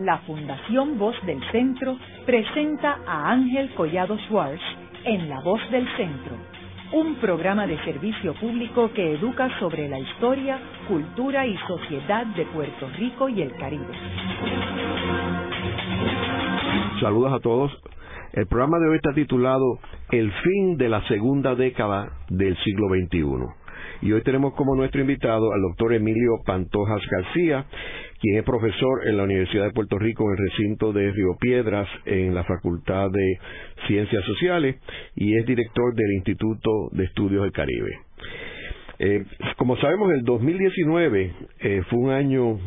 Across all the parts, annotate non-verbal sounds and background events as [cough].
la Fundación Voz del Centro presenta a Ángel Collado Schwartz en La Voz del Centro, un programa de servicio público que educa sobre la historia, cultura y sociedad de Puerto Rico y el Caribe. Saludos a todos. El programa de hoy está titulado El fin de la segunda década del siglo XXI. Y hoy tenemos como nuestro invitado al doctor Emilio Pantojas García, quien es profesor en la Universidad de Puerto Rico en el recinto de Río Piedras en la Facultad de Ciencias Sociales y es director del Instituto de Estudios del Caribe. Eh, como sabemos, el 2019 eh, fue un año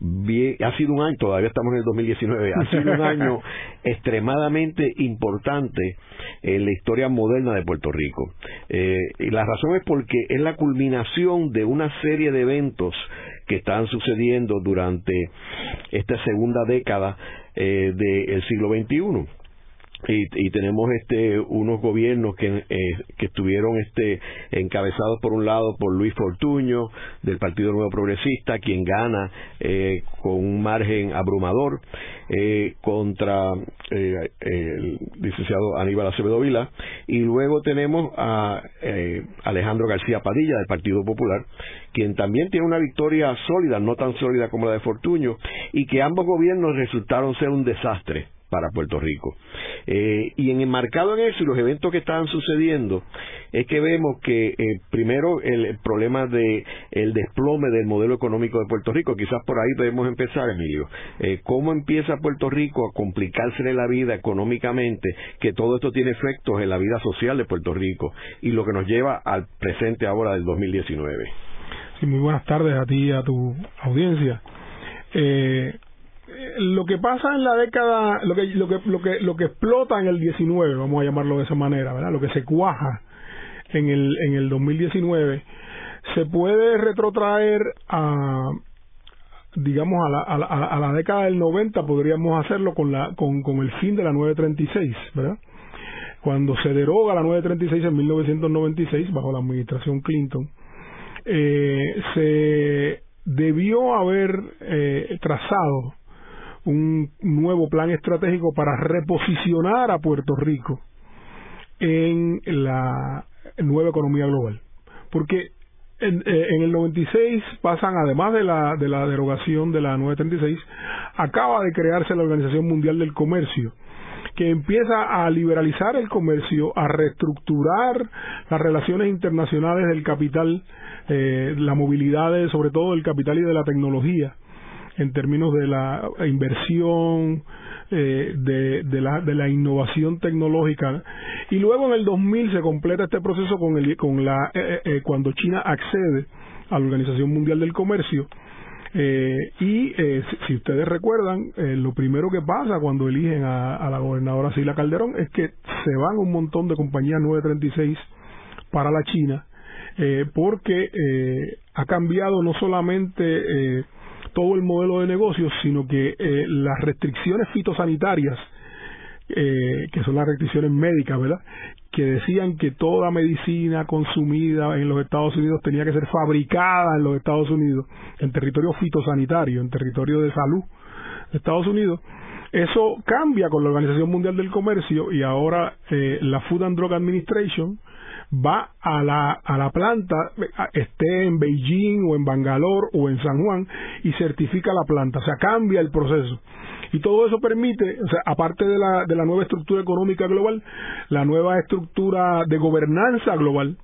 bien, ha sido un año, todavía estamos en el 2019, ha sido un año [laughs] extremadamente importante en la historia moderna de Puerto Rico. Eh, y la razón es porque es la culminación de una serie de eventos que están sucediendo durante esta segunda década eh, del siglo XXI y, tenemos este unos gobiernos que, eh, que estuvieron este encabezados por un lado por Luis Fortuño del Partido Nuevo Progresista quien gana eh, con un margen abrumador eh, contra el licenciado Aníbal Acevedo Vila. Y luego tenemos a Alejandro García Padilla del Partido Popular quien también tiene una victoria sólida no tan sólida como la de Fortuño y que ambos gobiernos resultaron ser un desastre para Puerto Rico. Eh, y en enmarcado en eso y los eventos que estaban sucediendo, es que vemos que eh, primero el, problema de el desplome del modelo económico de Puerto Rico, quizás por ahí debemos empezar, Emilio. Eh, ¿Cómo empieza Puerto Rico a complicársele la vida económicamente? Que todo esto tiene efectos en la vida social de Puerto Rico y lo que nos lleva al presente ahora del 2019. Sí, muy buenas tardes a ti y a tu audiencia. Eh, lo que pasa en la década, lo que, lo que, lo que, lo que explota en el 19, vamos a llamarlo de esa manera, ¿verdad? Lo que se cuaja en el, en el 2019, se puede retrotraer a, digamos, a la, a la, a la década del 90, podríamos hacerlo con, la, con, con el fin de la 936, ¿verdad? Cuando se deroga la 936 en 1996, bajo la administración Clinton, eh, se debió haber eh, trazado un nuevo plan estratégico para reposicionar a Puerto Rico en la nueva economía global. Porque en, eh, en, el 96 pasan, además de la, de la derogación de la 936, acaba de crearse la Organización Mundial del Comercio, que empieza a liberalizar el comercio, a reestructurar las relaciones internacionales del capital, eh, la movilidad sobre todo del capital y de la tecnología, en términos de la inversión, eh, de, la, de la innovación tecnológica. Y luego en el 2000 se completa este proceso con, el, con la, eh, eh, cuando China accede a la Organización Mundial del Comercio. y si, ustedes recuerdan, lo primero que pasa cuando eligen a, a la gobernadora Sila Calderón es que se van un montón de compañías 936 para la China, porque ha cambiado no solamente todo el modelo de negocios, sino que eh, las restricciones fitosanitarias, eh, que son las restricciones médicas, ¿verdad? Que decían que toda medicina consumida en los Estados Unidos tenía que ser fabricada en los Estados Unidos, en territorio fitosanitario, en territorio de salud de Estados Unidos. Eso cambia con la Organización Mundial del Comercio y ahora eh, la Food and Drug Administration va a la, a la planta, esté en Beijing o en Bangalore o en San Juan, y certifica la planta, o sea, cambia el proceso. Y todo eso permite, o sea, aparte de la, de la nueva estructura económica global, la nueva estructura de gobernanza global,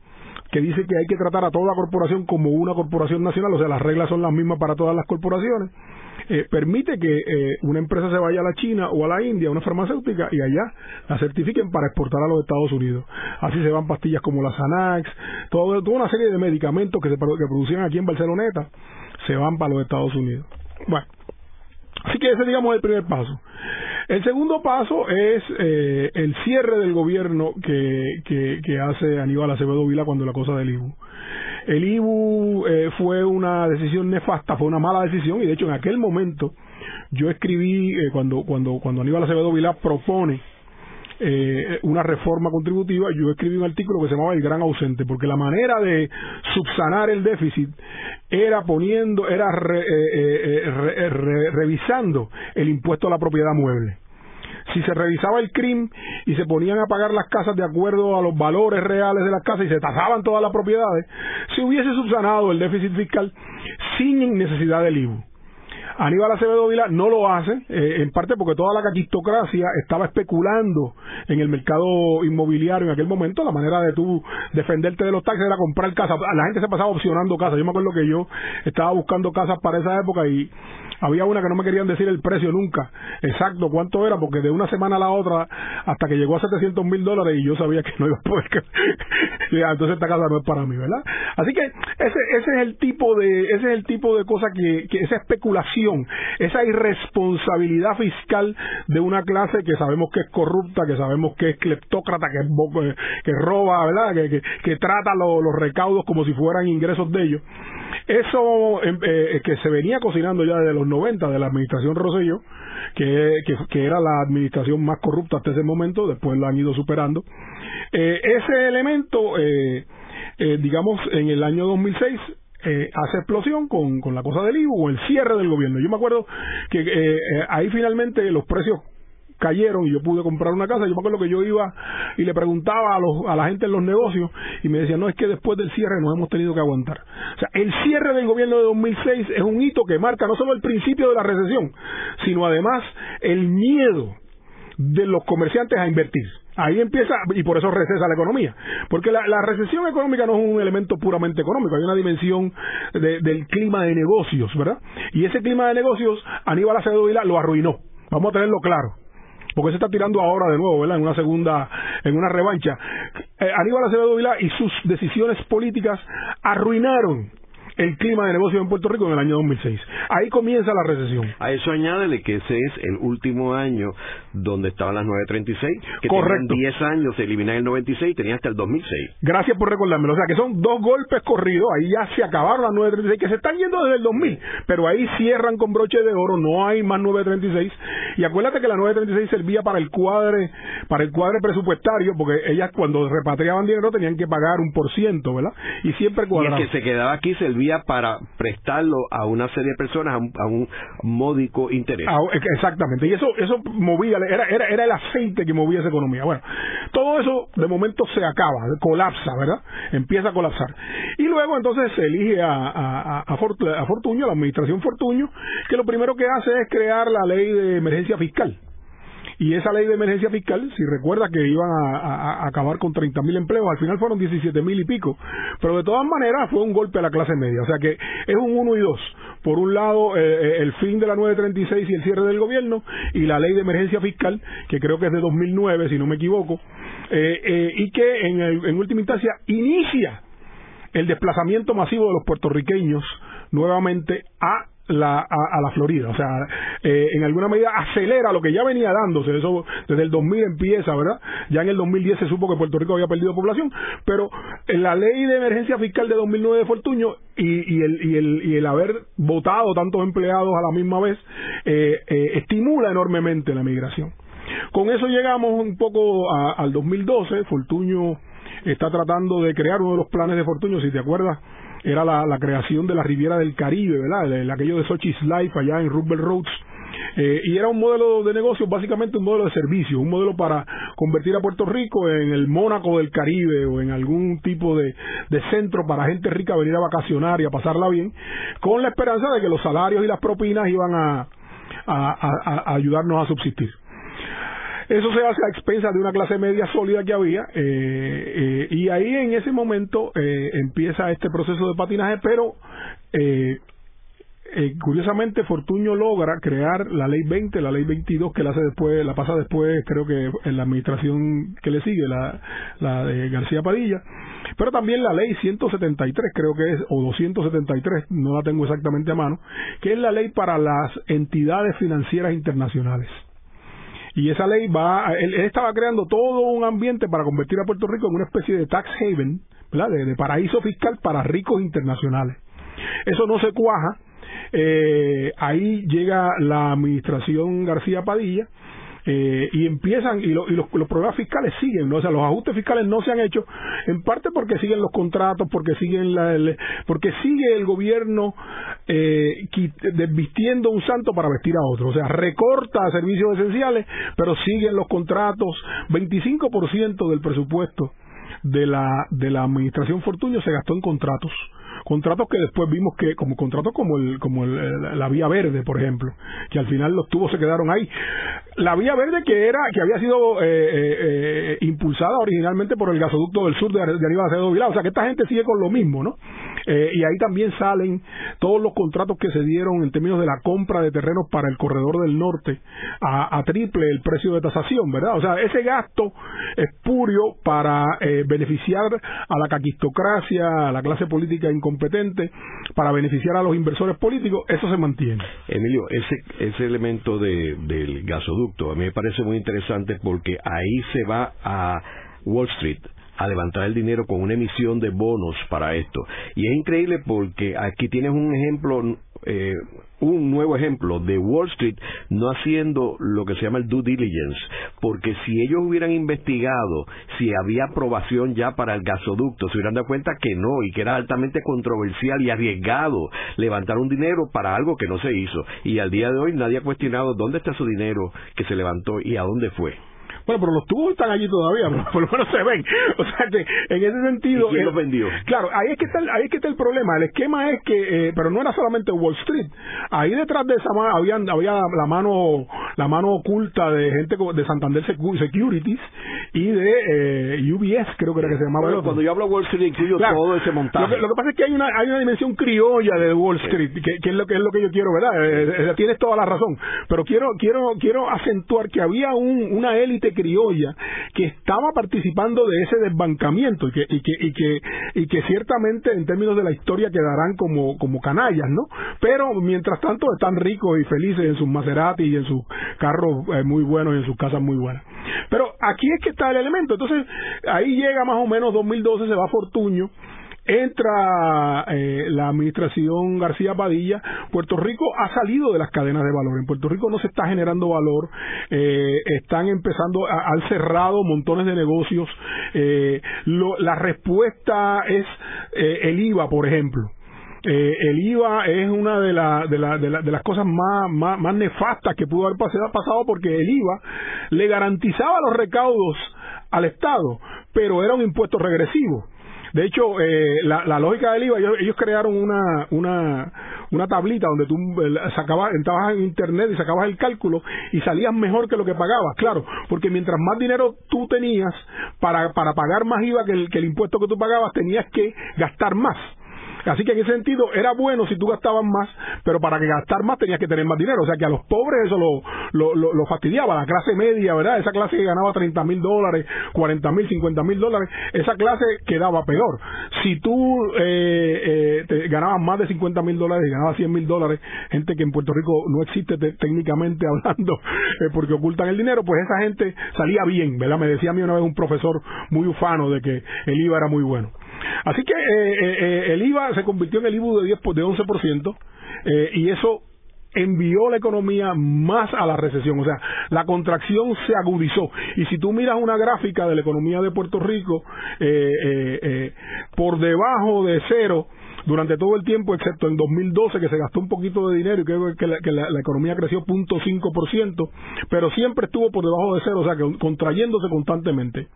que dice que hay que tratar a toda corporación como una corporación nacional, o sea, las reglas son las mismas para todas las corporaciones eh, permite que eh, una empresa se vaya a la China o a la India, una farmacéutica, y allá la certifiquen para exportar a los Estados Unidos. Así se van pastillas como la Xanax, todo, toda una serie de medicamentos que se que producían aquí en Barceloneta, se van para los Estados Unidos. Bueno, así que ese digamos el primer paso. El segundo paso es eh, el cierre del gobierno que, que, que hace Aníbal Acevedo Vila cuando la cosa del IBU. El IBU eh, fue una decisión nefasta, fue una mala decisión y de hecho en aquel momento yo escribí eh, cuando cuando cuando Aníbal Acevedo Vilá propone eh, una reforma contributiva, yo escribí un artículo que se llamaba El Gran Ausente, porque la manera de subsanar el déficit era poniendo, era eh, eh, revisando el impuesto a la propiedad mueble si se revisaba el crimen y se ponían a pagar las casas de acuerdo a los valores reales de las casas y se tasaban todas las propiedades, se hubiese subsanado el déficit fiscal sin necesidad del IVU. Aníbal Acevedo Vila no lo hace, eh, en parte porque toda la caquistocracia estaba especulando en el mercado inmobiliario en aquel momento. La manera de tú defenderte de los taxes era comprar casas. La gente se pasaba opcionando casas. Yo me acuerdo que yo estaba buscando casas para esa época y había una que no me querían decir el precio nunca, exacto cuánto era, porque de una semana a la otra, hasta que llegó a 700 mil dólares y yo sabía que no iba a poder. [laughs] entonces esta casa no es para mí, ¿verdad? Así que ese, ese es el tipo de, ese es el tipo de cosa que, que esa especulación, esa irresponsabilidad fiscal de una clase que sabemos que es corrupta, que sabemos que es cleptócrata, que, que roba, ¿verdad? Que, que, trata los recaudos como si fueran ingresos de ellos. Eso em, eh, que se venía cocinando ya desde los 90 de la administración Rosselló, que, que, era la administración más corrupta hasta ese momento, después lo han ido superando. Eh, ese elemento, eh, digamos, en el año 2006 hace explosión con, con la cosa del IVU o el cierre del gobierno. Yo me acuerdo que ahí finalmente los precios cayeron y yo pude comprar una casa. Yo me acuerdo que yo iba y le preguntaba a, los, a la gente en los negocios y me decían, no, es que después del cierre nos hemos tenido que aguantar. O sea, el cierre del gobierno de 2006 es un hito que marca no solo el principio de la recesión, sino además el miedo de los comerciantes a invertir. Ahí empieza, y por eso recesa la economía. Porque la, recesión económica no es un elemento puramente económico, hay una dimensión del clima de negocios, ¿verdad? Y ese clima de negocios, Aníbal Acevedo Vila lo arruinó. Vamos a tenerlo claro porque se está tirando ahora de nuevo, ¿verdad? En una segunda, en una revancha. Eh, Aníbal Acevedo Vilá y sus decisiones políticas arruinaron el clima de negocio en Puerto Rico en el año 2006. Ahí comienza la recesión. A eso añádele que ese es el último año donde estaban las 936, que Correcto. 10 años, se eliminan el 96 y tenía hasta el 2006. Gracias por recordármelo. O sea, que son dos golpes corridos, ahí ya se acabaron las 936, que se están yendo desde el 2000, pero ahí cierran con broche de oro, no hay más 936. Y acuérdate que la 936 servía para el cuadre, para el cuadre presupuestario, porque ellas cuando repatriaban dinero tenían que pagar un por ciento, ¿verdad? Y siempre cuadraban. Y el que se quedaba aquí servía para prestarlo a una serie de personas a un, módico interés. Ah, exactamente, y eso eso movía, era, era, era el aceite que movía esa economía. Bueno, todo eso de momento se acaba, colapsa, ¿verdad? Empieza a colapsar. Y luego entonces se elige a, a, a, a la administración Fortuño, que lo primero que hace es crear la ley de emergencia fiscal y esa ley de emergencia fiscal, si recuerda que iban a, acabar con 30.000 empleos, al final fueron 17.000 y pico. Pero de todas maneras fue un golpe a la clase media. O sea que es un uno y dos. Por un lado, eh, eh, el fin de la 936 y el cierre del gobierno, y la ley de emergencia fiscal, que creo que es de 2009, si no me equivoco, eh, y que en, en última instancia inicia el desplazamiento masivo de los puertorriqueños nuevamente a la, a, la Florida. O sea, eh, en alguna medida acelera lo que ya venía dándose. Eso desde el 2000 empieza, ¿verdad? Ya en el 2010 se supo que Puerto Rico había perdido población, pero la ley de emergencia fiscal de 2009 de Fortuño y, y, el, y, el, y el haber votado tantos empleados a la misma vez eh, eh, estimula enormemente la migración. Con eso llegamos un poco al 2012. Fortuño está tratando de crear uno de los planes de Fortuño, si te acuerdas era la, creación de la Riviera del Caribe, ¿verdad? El, aquello de Sochi's Life allá en Rubber Roads. Eh, y era un modelo de negocio, básicamente un modelo de servicio, un modelo para convertir a Puerto Rico en el Mónaco del Caribe o en algún tipo de, centro para gente rica venir a vacacionar y a pasarla bien, con la esperanza de que los salarios y las propinas iban a ayudarnos a subsistir. Eso se hace a expensas de una clase media sólida que había eh, eh, y ahí en ese momento eh, empieza este proceso de patinaje, pero curiosamente Fortuño logra crear la ley 20, la ley 22 que la hace después, la pasa después, creo que en la administración que le sigue, la, la de García Padilla, pero también la ley 173 creo que es, o 273, no la tengo exactamente a mano, que es la ley para las entidades financieras internacionales y esa ley va, él, estaba creando todo un ambiente para convertir a Puerto Rico en una especie de tax haven. De, paraíso fiscal para ricos internacionales. Eso no se cuaja. Eh, ahí llega la administración García Padilla eh, y empiezan, y, y los, los, problemas fiscales siguen, ¿no? o sea, los ajustes fiscales no se han hecho, en parte porque siguen los contratos, porque siguen la, porque sigue el gobierno eh, desvistiendo un santo para vestir a otro, o sea, recorta servicios esenciales, pero siguen los contratos, 25% del presupuesto de la, de la administración Fortuño se gastó en contratos contratos que después vimos que como contratos como el como el, la vía verde por ejemplo que al final los tubos se quedaron ahí. La vía verde que era que había sido eh, eh, eh, impulsada originalmente por el gasoducto del sur de, de Aníbal Acevedo o sea que esta gente sigue con lo mismo no y ahí también salen todos los contratos que se dieron en términos de la compra de terrenos para el corredor del norte a, triple el precio de tasación verdad o sea ese gasto espurio para beneficiar a la caquistocracia a la clase política incompetente competente para beneficiar a los inversores políticos, eso se mantiene. Emilio, ese, ese elemento de, del gasoducto a mí me parece muy interesante porque ahí se va a Wall Street a levantar el dinero con una emisión de bonos para esto. Y es increíble porque aquí tienes un ejemplo eh, un nuevo ejemplo de Wall Street no haciendo lo que se llama el due diligence, porque si ellos hubieran investigado si había aprobación ya para el gasoducto, se hubieran dado cuenta que no y que era altamente controversial y arriesgado levantar un dinero para algo que no se hizo. Y al día de hoy nadie ha cuestionado dónde está su dinero que se levantó y a dónde fue. Bueno, pero los tubos están allí todavía, [laughs] por lo menos se ven. O sea que en ese sentido. ¿Y quién los vendió? Claro, ahí es que está, el, ahí es que está el problema. El esquema es que, eh, pero no era solamente Wall Street. Ahí detrás de esa mano había, había la mano, la mano oculta de gente de Santander Securities y de eh, UBS, creo que era que se llamaba. Bueno, cuando yo hablo Wall Street incluyo todo ese montaje. Lo que, pasa es que hay una, hay una dimensión criolla de Wall Street, que, es lo que es lo que yo quiero, ¿verdad? Eh, tienes toda la razón. Pero quiero, quiero, quiero acentuar que había un, una élite criolla que estaba participando de ese desbancamiento y que, y que, y que, y que ciertamente en términos de la historia quedarán como, como canallas, ¿no? Pero mientras tanto están ricos y felices en sus Maserati y en sus carros eh, muy buenos y en sus casas muy buenas. Pero aquí es que está el elemento. Entonces, ahí llega más o menos 2012, se va Fortuño entra eh, la administración García Padilla, Puerto Rico ha salido de las cadenas de valor. En Puerto Rico no se está generando valor, eh, están empezando, han cerrado montones de negocios. Eh, la respuesta es el IVA, por ejemplo. el IVA es una de, de, las cosas más, más, nefastas que pudo haber pasado porque el IVA le garantizaba los recaudos al Estado, pero era un impuesto regresivo. De hecho, eh, la, lógica del IVA, ellos, crearon una, una, una tablita donde tú eh, sacabas, entrabas en internet y sacabas el cálculo y salías mejor que lo que pagabas, claro, porque mientras más dinero tú tenías para, para pagar más IVA que el, que el impuesto que tú pagabas, tenías que gastar más. Así que en ese sentido era bueno si tú gastabas más, pero para que gastar más tenías que tener más dinero. O sea que a los pobres eso lo, fastidiaba. La clase media, ¿verdad? Esa clase que ganaba 30 mil dólares, 40 mil, 50 mil dólares, esa clase quedaba peor. Si tú eh, eh, te ganabas más de 50 mil dólares y ganabas 100 mil dólares, gente que en Puerto Rico no existe técnicamente [laughs] hablando eh, porque ocultan el dinero, pues esa gente salía bien, ¿verdad? Me decía a mí una vez un profesor muy ufano de que el IVA era muy bueno. Así que eh, eh, eh, el IVA se convirtió en el IVU de, 10, de 11% eh, y eso envió la economía más a la recesión, o sea, la contracción se agudizó. Y si tú miras una gráfica de la economía de Puerto Rico, por debajo de cero, durante todo el tiempo, excepto en 2012 que se gastó un poquito de dinero y que, que, la, que la, economía creció 0.5%, pero siempre estuvo por debajo de cero, o sea, que contrayéndose constantemente.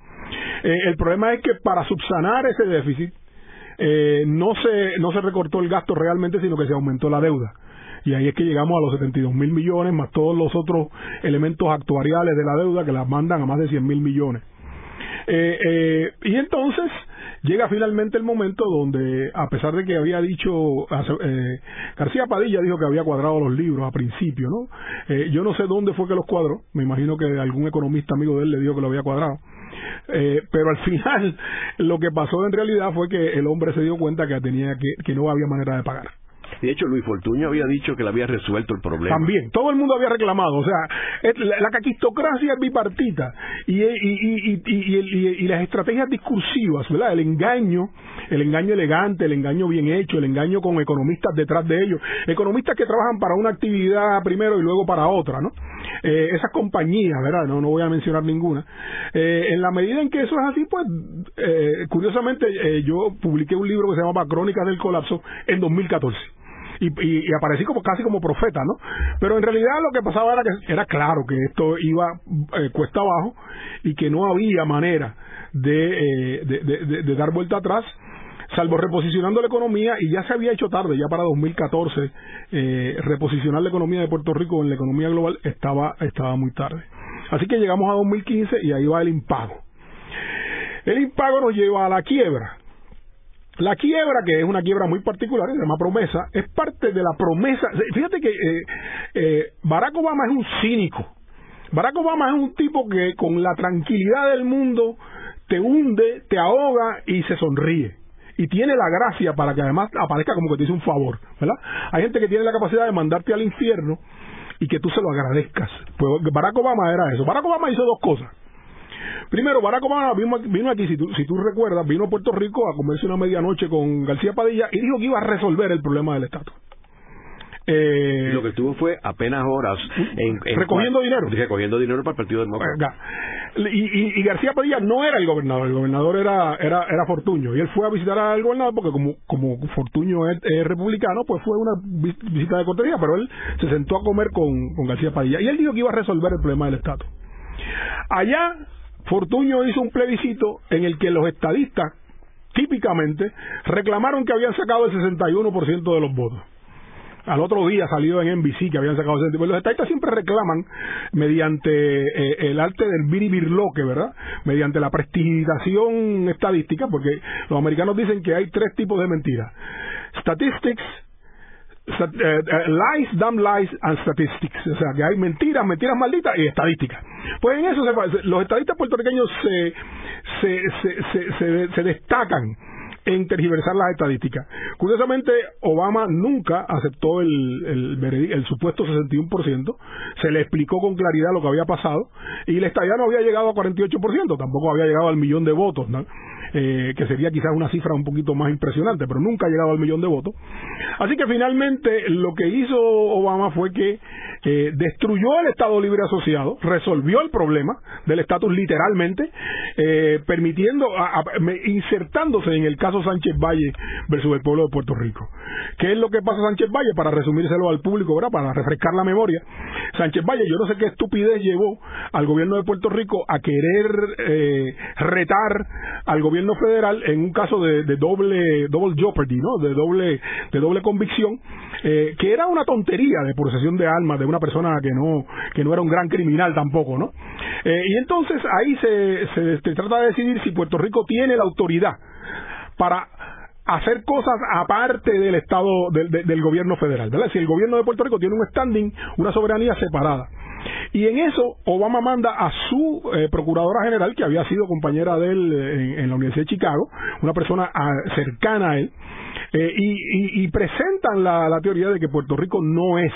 Eh, el problema es que para subsanar ese déficit eh, no se no se recortó el gasto realmente, sino que se aumentó la deuda. Y ahí es que llegamos a los 72 mil millones, más todos los otros elementos actuariales de la deuda que las mandan a más de 100 mil millones. Eh, eh, y entonces llega finalmente el momento donde, a pesar de que había dicho, eh, García Padilla dijo que había cuadrado los libros a principio, ¿no? Eh, yo no sé dónde fue que los cuadró, me imagino que algún economista amigo de él le dijo que lo había cuadrado. Eh, pero al [laughs] final lo que pasó en realidad fue que el hombre se dio cuenta que tenía que, que no había manera de pagar. De hecho, Luis Fortuño había dicho que le había resuelto el problema. También, todo el mundo había reclamado. O sea, la, caquistocracia es bipartita y, y, y, las estrategias discursivas, ¿verdad? El engaño, el engaño elegante, el engaño bien hecho, el engaño con economistas detrás de ellos. Economistas que trabajan para una actividad primero y luego para otra, ¿no? eh, esas compañías, ¿verdad? No, no voy a mencionar ninguna. Eh, en la medida en que eso es así, pues, eh, curiosamente, eh, yo publiqué un libro que se llama Crónicas del Colapso en 2014. Y, y, aparecí como casi como profeta, ¿no? Pero en realidad lo que pasaba era que era claro que esto iba eh, cuesta abajo y que no había manera de, eh, de, dar vuelta atrás salvo reposicionando la economía, y ya se había hecho tarde, ya para 2014, eh, reposicionar la economía de Puerto Rico en la economía global estaba, estaba muy tarde. Así que llegamos a 2015 y ahí va el impago. El impago nos lleva a la quiebra. La quiebra, que es una quiebra muy particular, se llama promesa, es parte de la promesa. Fíjate que eh, eh, Barack Obama es un cínico. Barack Obama es un tipo que con la tranquilidad del mundo te hunde, te ahoga y se sonríe y tiene la gracia para que además aparezca como que te hizo un favor, ¿verdad? Hay gente que tiene la capacidad de mandarte al infierno y que tú se lo agradezcas. Pues Barack Obama era eso. Barack Obama hizo dos cosas. Primero, Barack Obama vino, vino aquí, si tú, si tú recuerdas, vino a Puerto Rico a comerse una medianoche con García Padilla y dijo que iba a resolver el problema del estatus. Eh, lo que estuvo fue apenas horas en, en recogiendo cual, dinero recogiendo dinero para el partido demócrata. Y, y, y, García Padilla no era el gobernador el gobernador era era era Fortuño. Y él fue a visitar al gobernador porque como como Fortuño es, es republicano pues fue una visita de cortesía pero él se sentó a comer con, con García Padilla. Y él dijo que iba a resolver el problema del estatus. Allá Fortuño hizo un plebiscito en el que los estadistas típicamente reclamaron que habían sacado el 61% de los votos al otro día salió en NBC que habían sacado ese Los estadistas siempre reclaman mediante eh, el arte del biribirloque, ¿verdad? Mediante la prestigitación estadística, porque los americanos dicen que hay tres tipos de mentiras. Statistics, stat, lies, damn lies and statistics. O sea, que hay mentiras, mentiras malditas y estadísticas. Pues en eso se, los estadistas puertorriqueños se, se, se, se, se, destacan en tergiversar las estadísticas. Curiosamente, Obama nunca aceptó el, el, el supuesto 61%, se le explicó con claridad lo que había pasado y la estadía no había llegado a 48%, tampoco había llegado al millón de votos, ¿no? Eh, que sería quizás una cifra un poquito más impresionante, pero nunca ha llegado al millón de votos. Así que finalmente lo que hizo Obama fue que eh, destruyó el Estado Libre Asociado, resolvió el problema del estatus literalmente, eh, permitiendo, a, insertándose en el caso Sánchez Valle versus el pueblo de Puerto Rico. ¿Qué es lo que pasa Sánchez Valle? Para resumírselo al público, ¿verdad? Para refrescar la memoria. Sánchez Valle, yo no sé qué estupidez llevó al gobierno de Puerto Rico a querer eh, retar al gobierno federal en un caso de, de doble jeopardy, ¿no? De doble de doble convicción, eh, que era una tontería de posesión de armas de una persona que no que no era un gran criminal tampoco, ¿no? Eh, y entonces ahí se, se, se trata de decidir si Puerto Rico tiene la autoridad para hacer cosas aparte del Estado, del, del, gobierno federal, ¿verdad? Si el gobierno de Puerto Rico tiene un standing, una soberanía separada. Y en eso Obama manda a su eh, procuradora general, que había sido compañera de él en, en la Universidad de Chicago, una persona a, cercana a él, eh, y, y, presentan la teoría de que Puerto Rico no es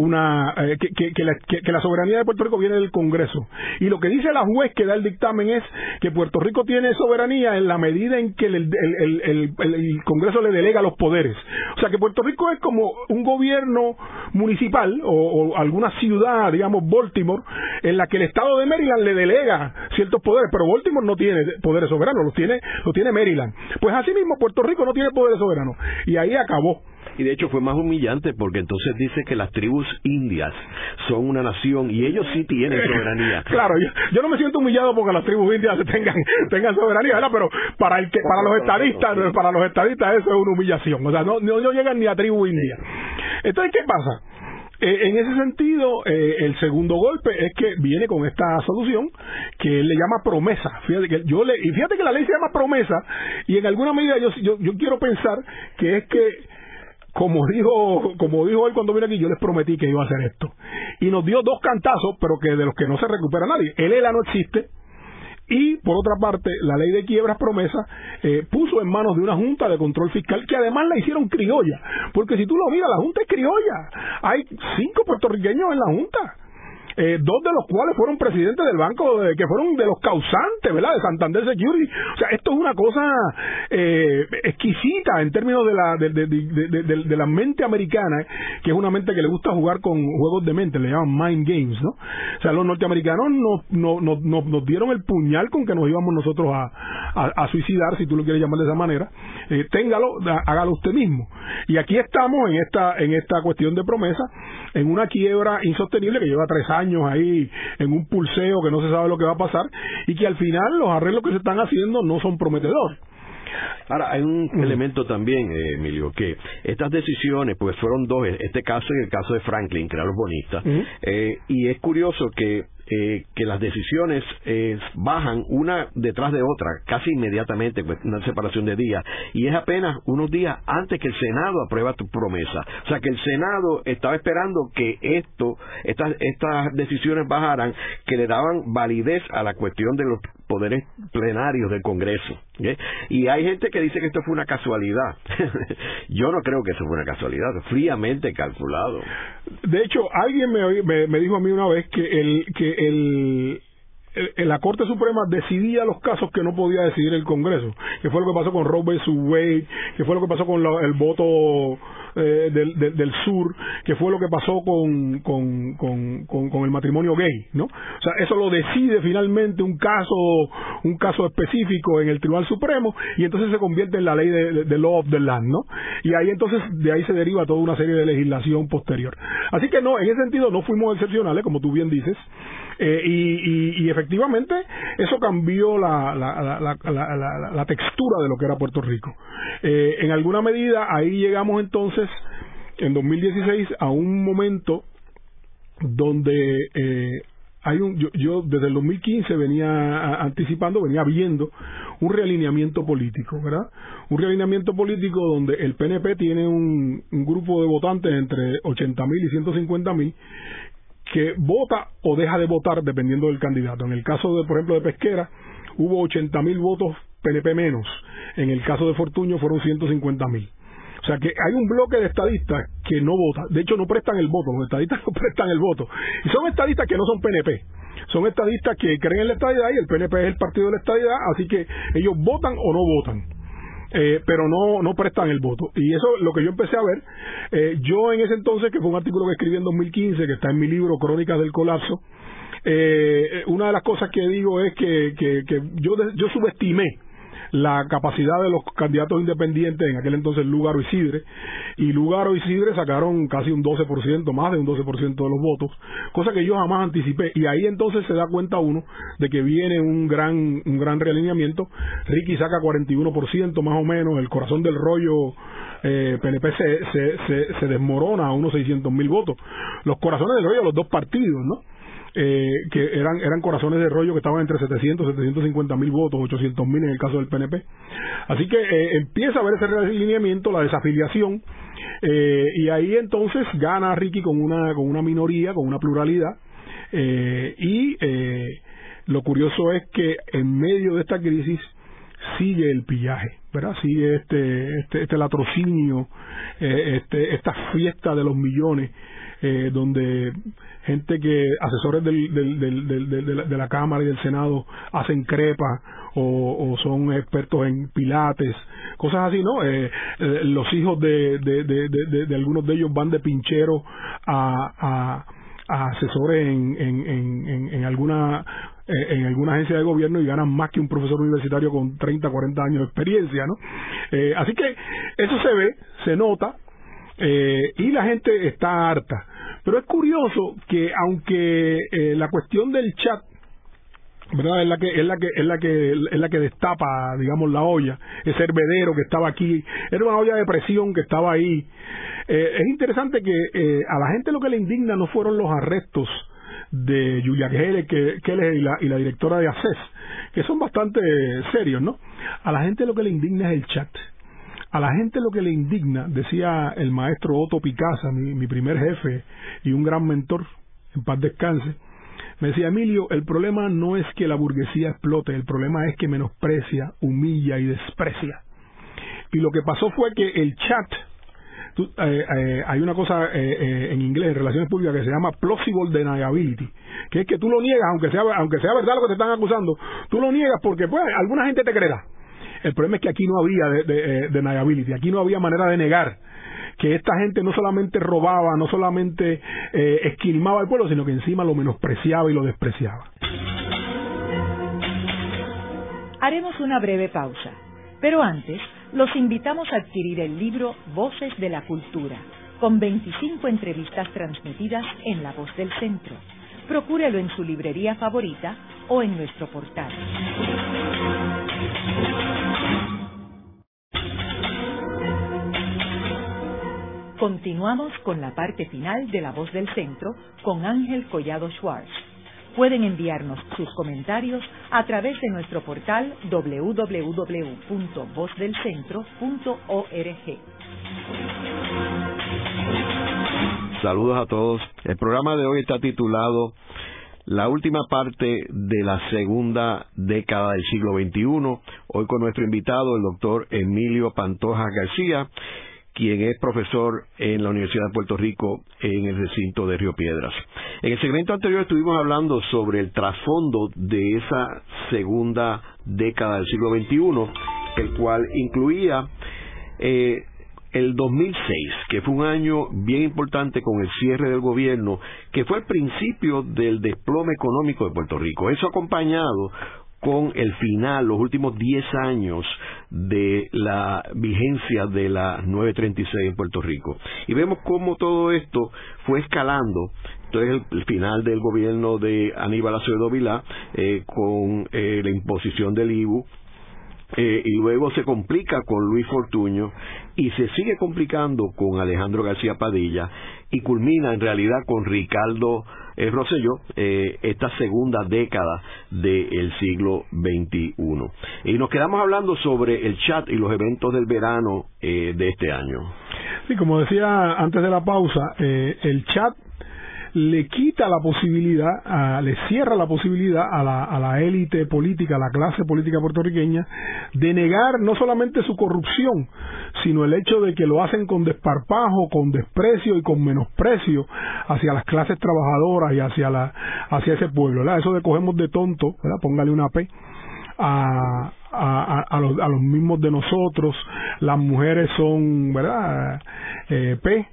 una eh, que, que, la, que, la, soberanía de Puerto Rico viene del Congreso. Y lo que dice la juez que da el dictamen es que Puerto Rico tiene soberanía en la medida en que el, el, el, el, Congreso le delega los poderes. O sea que Puerto Rico es como un gobierno municipal o, o, alguna ciudad, digamos Baltimore, en la que el Estado de Maryland le delega ciertos poderes, pero Baltimore no tiene poderes soberanos, los tiene, los tiene Maryland. Pues así mismo Puerto Rico no tiene poderes soberanos. Y ahí acabó. Y de hecho fue más humillante porque entonces dice que las tribus indias son una nación y ellos sí tienen soberanía. [laughs] claro, yo, yo no me siento humillado porque las tribus indias [laughs] tengan tengan soberanía, ¿verdad? Pero para el que para los estadistas, para los estadistas eso es una humillación. O sea, no, no, no llegan ni a tribu india. Entonces, ¿qué pasa? Eh, en ese sentido, eh, el segundo golpe es que viene con esta solución que él le llama promesa. Fíjate que yo le, y fíjate que la ley se llama promesa y en alguna medida yo, yo, yo quiero pensar que es que como dijo, como dijo él cuando vino aquí, yo les prometí que iba a hacer esto. Y nos dio dos cantazos, pero que de los que no se recupera nadie. El ELA no existe. Y por otra parte, la ley de quiebras promesa eh, puso en manos de una junta de control fiscal que además la hicieron criolla. Porque si tú lo miras, la junta es criolla. Hay cinco puertorriqueños en la junta. Eh, dos de los cuales fueron presidentes del banco, que fueron de los causantes, ¿verdad? De Santander Security. O sea, esto es una cosa eh, exquisita en términos de la, de, de, la mente americana, que es una mente que le gusta jugar con juegos de mente, le llaman mind games, ¿no? O sea, los norteamericanos nos, nos, nos, nos dieron el puñal con que nos íbamos nosotros a, a, suicidar, si tú lo quieres llamar de esa manera. Eh, téngalo, hágalo usted mismo. Y aquí estamos en esta, en esta cuestión de promesa, en una quiebra insostenible que lleva tres años ahí en un pulseo que no se sabe lo que va a pasar y que al final los arreglos que se están haciendo no son prometedores. Ahora, hay un mm. elemento también, eh, Emilio, que estas decisiones, pues fueron dos, este caso y el caso de Franklin, que eran los bonistas, mm. eh, y es curioso que eh, que las decisiones eh, bajan una detrás de otra, casi inmediatamente, pues, una separación de días, y es apenas unos días antes que el Senado aprueba tu promesa. O sea que el Senado estaba esperando que esto, estas, estas decisiones bajaran, que le daban validez a la cuestión de los poderes plenarios del Congreso. Y hay gente que dice que esto fue una casualidad. [laughs] Yo no creo que eso fue una casualidad, fríamente calculado. De hecho, alguien me, me, dijo a mí una vez que el que el, la Corte Suprema decidía los casos que no podía decidir el Congreso, que fue lo que pasó con Roe vs. Wade, que fue lo que pasó con el voto eh, del, del, sur, que fue lo que pasó con, con, con, el matrimonio gay, ¿no? O sea, eso lo decide finalmente un caso, un caso específico en el Tribunal Supremo y entonces se convierte en la ley de, de, Law of the Land, ¿no? Y ahí entonces de ahí se deriva toda una serie de legislación posterior. Así que no, en ese sentido no fuimos excepcionales, como tú bien dices. Eh, y, y, efectivamente eso cambió la, la, la, la, textura de lo que era Puerto Rico. Eh, en alguna medida ahí llegamos entonces en 2016 a un momento donde eh, hay un yo, yo, desde el 2015 venía anticipando, venía viendo un realineamiento político, ¿verdad? Un realineamiento político donde el PNP tiene un, un grupo de votantes entre 80 mil y 150 mil que vota o deja de votar dependiendo del candidato. En el caso, de, por ejemplo, de Pesquera, hubo 80 mil votos PNP menos. En el caso de Fortuño fueron 150 mil. O sea que hay un bloque de estadistas que no vota, de hecho no prestan el voto, los estadistas [laughs] no prestan el voto. Y son estadistas que no son PNP, son estadistas que creen en la estadidad y el PNP es el partido de la estadidad, así que ellos votan o no votan eh, pero no, no prestan el voto. Y eso es lo que yo empecé a ver. Eh, yo en ese entonces, que fue un artículo que escribí en 2015, que está en mi libro Crónicas del Colapso, eh, una de las cosas que digo es que, que, yo subestimé la capacidad de los candidatos independientes, en aquel entonces Lugaro y Sidre, y Lugaro y Sidre sacaron casi un 12%, más de un 12% de los votos, cosa que yo jamás anticipé, y ahí entonces se da cuenta uno de que viene un gran, un gran realineamiento, Ricky saca 41% más o menos, el corazón del rollo eh, PNP se, se, se, desmorona a unos 600 mil votos, los corazones del rollo los dos partidos, ¿no? Eh, que eran, eran corazones de rollo que estaban entre 700, 750 mil votos, 800 mil en el caso del PNP. Así que eh, empieza a haber ese alineamiento, la desafiliación, eh, y ahí entonces gana Ricky con una, con una minoría, con una pluralidad, eh, y lo curioso es que en medio de esta crisis sigue el pillaje, ¿verdad? Sigue este, este, este latrocinio, este, esta fiesta de los millones, donde gente que asesores del, del, de, la, Cámara y del Senado hacen crepa o, son expertos en pilates, cosas así, ¿no? Eh, eh, los hijos de, de, algunos de ellos van de pinchero a, a, asesores en, en, en, en alguna eh, en alguna agencia de gobierno y ganan más que un profesor universitario con 30, 40 años de experiencia, ¿no? así que eso se ve, se nota, y la gente está harta. Pero es curioso que aunque eh, la cuestión del chat ¿verdad? Es la que es la que es la que es la que destapa, digamos, la olla, ese hervedero que estaba aquí, era una olla de presión que estaba ahí. Eh, es interesante que eh, a la gente lo que le indigna no fueron los arrestos de Julia Keller, que, y, la, y la directora de ACES, que son bastante serios, ¿no? A la gente lo que le indigna es el chat. A la gente lo que le indigna, decía el maestro Otto Picasa, mi, primer jefe y un gran mentor, en paz descanse, me decía, Emilio, el problema no es que la burguesía explote, el problema es que menosprecia, humilla y desprecia. Y lo que pasó fue que el chat, hay una cosa en inglés, en relaciones públicas, que se llama plausible deniability, que es que tú lo niegas, aunque sea, aunque sea verdad lo que te están acusando, tú lo niegas porque pues alguna gente te creerá. El problema es que aquí no había de, deniability, aquí no había manera de negar que esta gente no solamente robaba, no solamente eh, esquilmaba al pueblo, sino que encima lo menospreciaba y lo despreciaba. Haremos una breve pausa, pero antes los invitamos a adquirir el libro Voces de la Cultura, con 25 entrevistas transmitidas en La Voz del Centro. Procúrelo en su librería favorita o en nuestro portal. Continuamos con la parte final de La Voz del Centro con Ángel Collado Schwartz. Pueden enviarnos sus comentarios a través de nuestro portal www.vozdelcentro.org. Saludos a todos. El programa de hoy está titulado La última parte de la segunda década del siglo XXI. Hoy con nuestro invitado, el doctor Emilio Pantoja García quien es profesor en la Universidad de Puerto Rico en el recinto de Río Piedras. En el segmento anterior estuvimos hablando sobre el trasfondo de esa segunda década del siglo XXI, el cual incluía eh, el 2006, que fue un año bien importante con el cierre del gobierno, que fue el principio del desplome económico de Puerto Rico. Eso acompañado con el final, los últimos 10 años de la vigencia de la 936 en Puerto Rico. Y vemos cómo todo esto fue escalando. Entonces, el, final del gobierno de Aníbal Acevedo Vilá, eh, con eh, la imposición del IBU, eh, y luego se complica con Luis Fortuño y se sigue complicando con Alejandro García Padilla y culmina en realidad con Ricardo eh, Rosselló eh, esta segunda década del siglo XXI. Y nos quedamos hablando sobre el chat y los eventos del verano eh, de este año. Sí, como decía antes de la pausa, eh, el chat le quita la posibilidad, le cierra la posibilidad a la, a la élite política, a la clase política puertorriqueña, de negar no solamente su corrupción, sino el hecho de que lo hacen con desparpajo, con desprecio y con menosprecio hacia las clases trabajadoras y hacia, la, hacia ese pueblo. ¿verdad? Eso de cogemos de tonto, ¿verdad? póngale una P. A, a, los, a los mismos de nosotros, las mujeres son, ¿verdad? Eh, P,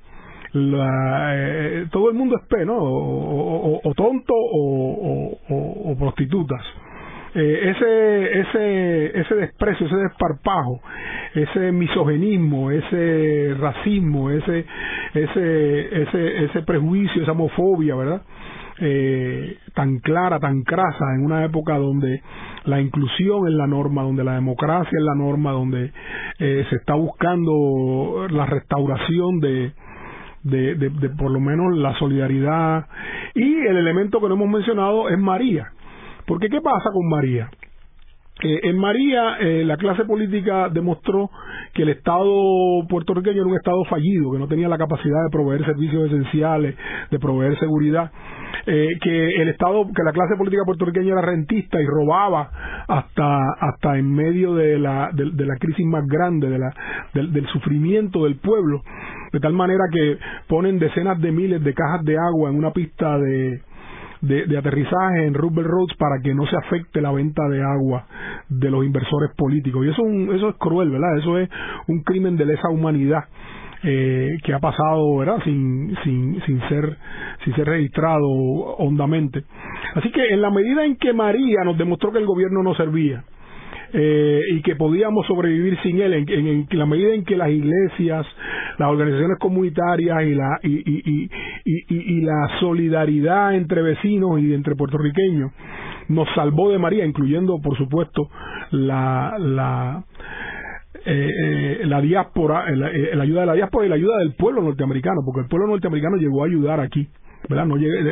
la, eh, todo el mundo es P, ¿no? O, tonto o, prostitutas. Eh, ese, ese, ese desprecio, ese desparpajo, ese misogenismo, ese racismo, ese, ese, ese, ese prejuicio, esa homofobia, ¿verdad? Eh, tan clara, tan crasa, en una época donde la inclusión es la norma, donde la democracia es la norma, donde eh, se está buscando la restauración de, de, por lo menos la solidaridad. Y el elemento que no hemos mencionado es María. Porque ¿qué pasa con María? Eh, en María, eh, la clase política demostró que el Estado puertorriqueño era un Estado fallido, que no tenía la capacidad de proveer servicios esenciales, de proveer seguridad, eh, que el Estado, que la clase política puertorriqueña era rentista y robaba hasta hasta en medio de la de, la crisis más grande, de la del, del sufrimiento del pueblo, de tal manera que ponen decenas de miles de cajas de agua en una pista de de, aterrizaje en Roosevelt Roads para que no se afecte la venta de agua de los inversores políticos. Y eso, eso es cruel, ¿verdad? Eso es un crimen de lesa humanidad. Eh, que ha pasado ¿verdad? Sin, sin, sin, ser, sin ser registrado hondamente. Así que en la medida en que María nos demostró que el gobierno no servía, eh, y que podíamos sobrevivir sin él en, la medida en que las iglesias, las organizaciones comunitarias y la y, y, y, y, la solidaridad entre vecinos y entre puertorriqueños nos salvó de María, incluyendo por supuesto la la eh, eh la diáspora, la ayuda de la diáspora y la ayuda del pueblo norteamericano, porque el pueblo norteamericano llegó a ayudar aquí ¿verdad? No llegue, eh,